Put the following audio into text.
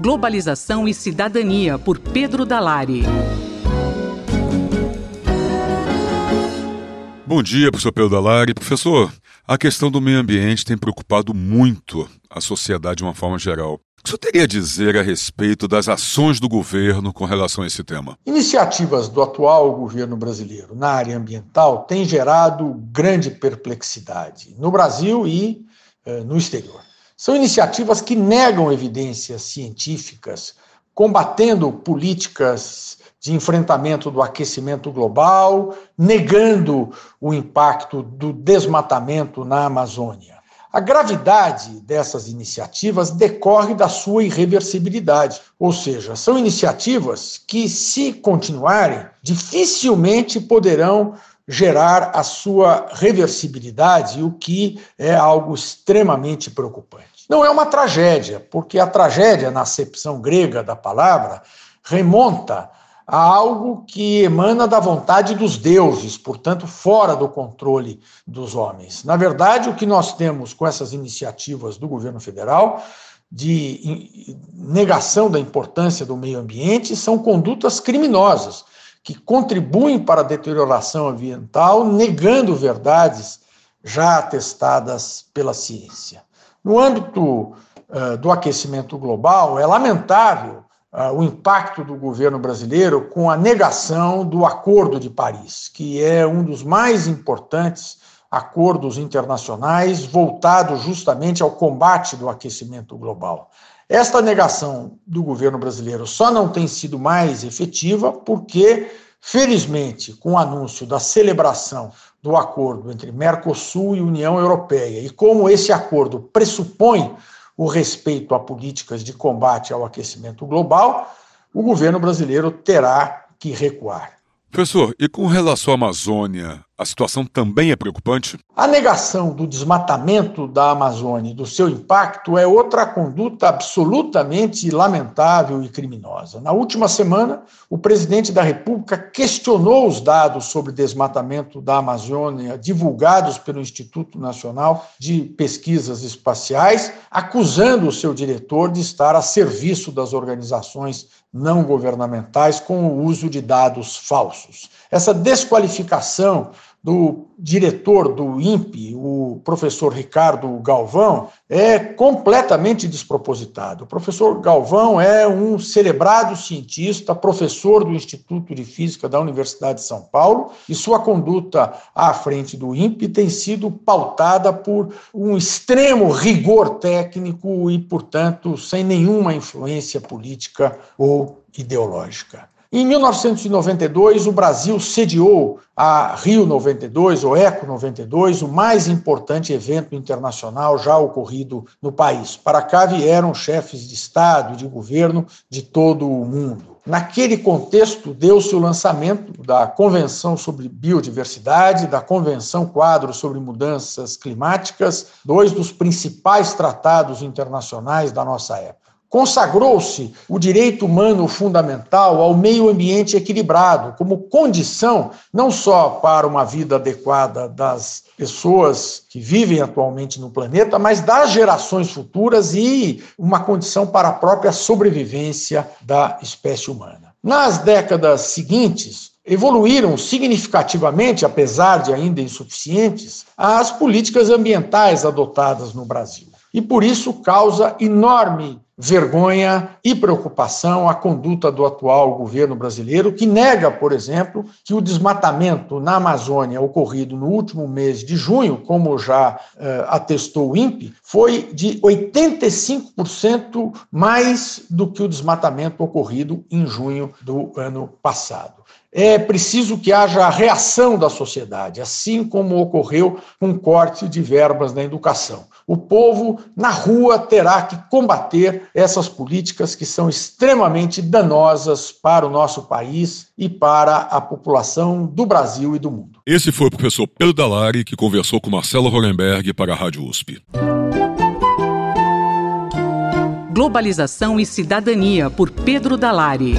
Globalização e Cidadania, por Pedro Dalari. Bom dia, professor Pedro Dalari. Professor, a questão do meio ambiente tem preocupado muito a sociedade de uma forma geral. O que o senhor teria a dizer a respeito das ações do governo com relação a esse tema? Iniciativas do atual governo brasileiro na área ambiental têm gerado grande perplexidade no Brasil e eh, no exterior. São iniciativas que negam evidências científicas, combatendo políticas de enfrentamento do aquecimento global, negando o impacto do desmatamento na Amazônia. A gravidade dessas iniciativas decorre da sua irreversibilidade, ou seja, são iniciativas que, se continuarem, dificilmente poderão gerar a sua reversibilidade, o que é algo extremamente preocupante. Não é uma tragédia, porque a tragédia, na acepção grega da palavra, remonta a algo que emana da vontade dos deuses, portanto, fora do controle dos homens. Na verdade, o que nós temos com essas iniciativas do governo federal de negação da importância do meio ambiente são condutas criminosas que contribuem para a deterioração ambiental, negando verdades já atestadas pela ciência. No âmbito uh, do aquecimento global, é lamentável uh, o impacto do governo brasileiro com a negação do Acordo de Paris, que é um dos mais importantes acordos internacionais voltados justamente ao combate do aquecimento global. Esta negação do governo brasileiro só não tem sido mais efetiva porque, felizmente, com o anúncio da celebração do acordo entre Mercosul e União Europeia, e como esse acordo pressupõe o respeito a políticas de combate ao aquecimento global, o governo brasileiro terá que recuar. Professor, e com relação à Amazônia, a situação também é preocupante? A negação do desmatamento da Amazônia e do seu impacto é outra conduta absolutamente lamentável e criminosa. Na última semana, o presidente da República questionou os dados sobre desmatamento da Amazônia divulgados pelo Instituto Nacional de Pesquisas Espaciais, acusando o seu diretor de estar a serviço das organizações não governamentais com o uso de dados falsos. Essa desqualificação do diretor do INPE, o professor Ricardo Galvão, é completamente despropositado. O professor Galvão é um celebrado cientista, professor do Instituto de Física da Universidade de São Paulo, e sua conduta à frente do INPE tem sido pautada por um extremo rigor técnico e, portanto, sem nenhuma influência política ou ideológica. Em 1992, o Brasil sediou a Rio 92, ou Eco 92, o mais importante evento internacional já ocorrido no país. Para cá vieram chefes de Estado e de governo de todo o mundo. Naquele contexto, deu-se o lançamento da Convenção sobre Biodiversidade, da Convenção Quadro sobre Mudanças Climáticas, dois dos principais tratados internacionais da nossa época. Consagrou-se o direito humano fundamental ao meio ambiente equilibrado, como condição não só para uma vida adequada das pessoas que vivem atualmente no planeta, mas das gerações futuras e uma condição para a própria sobrevivência da espécie humana. Nas décadas seguintes, evoluíram significativamente, apesar de ainda insuficientes, as políticas ambientais adotadas no Brasil. E por isso causa enorme vergonha e preocupação a conduta do atual governo brasileiro, que nega, por exemplo, que o desmatamento na Amazônia ocorrido no último mês de junho, como já uh, atestou o INPE, foi de 85% mais do que o desmatamento ocorrido em junho do ano passado é preciso que haja a reação da sociedade, assim como ocorreu com o corte de verbas na educação. O povo na rua terá que combater essas políticas que são extremamente danosas para o nosso país e para a população do Brasil e do mundo. Esse foi o professor Pedro Dalari que conversou com Marcelo Hollenberg para a Rádio USP. Globalização e Cidadania por Pedro Dalari.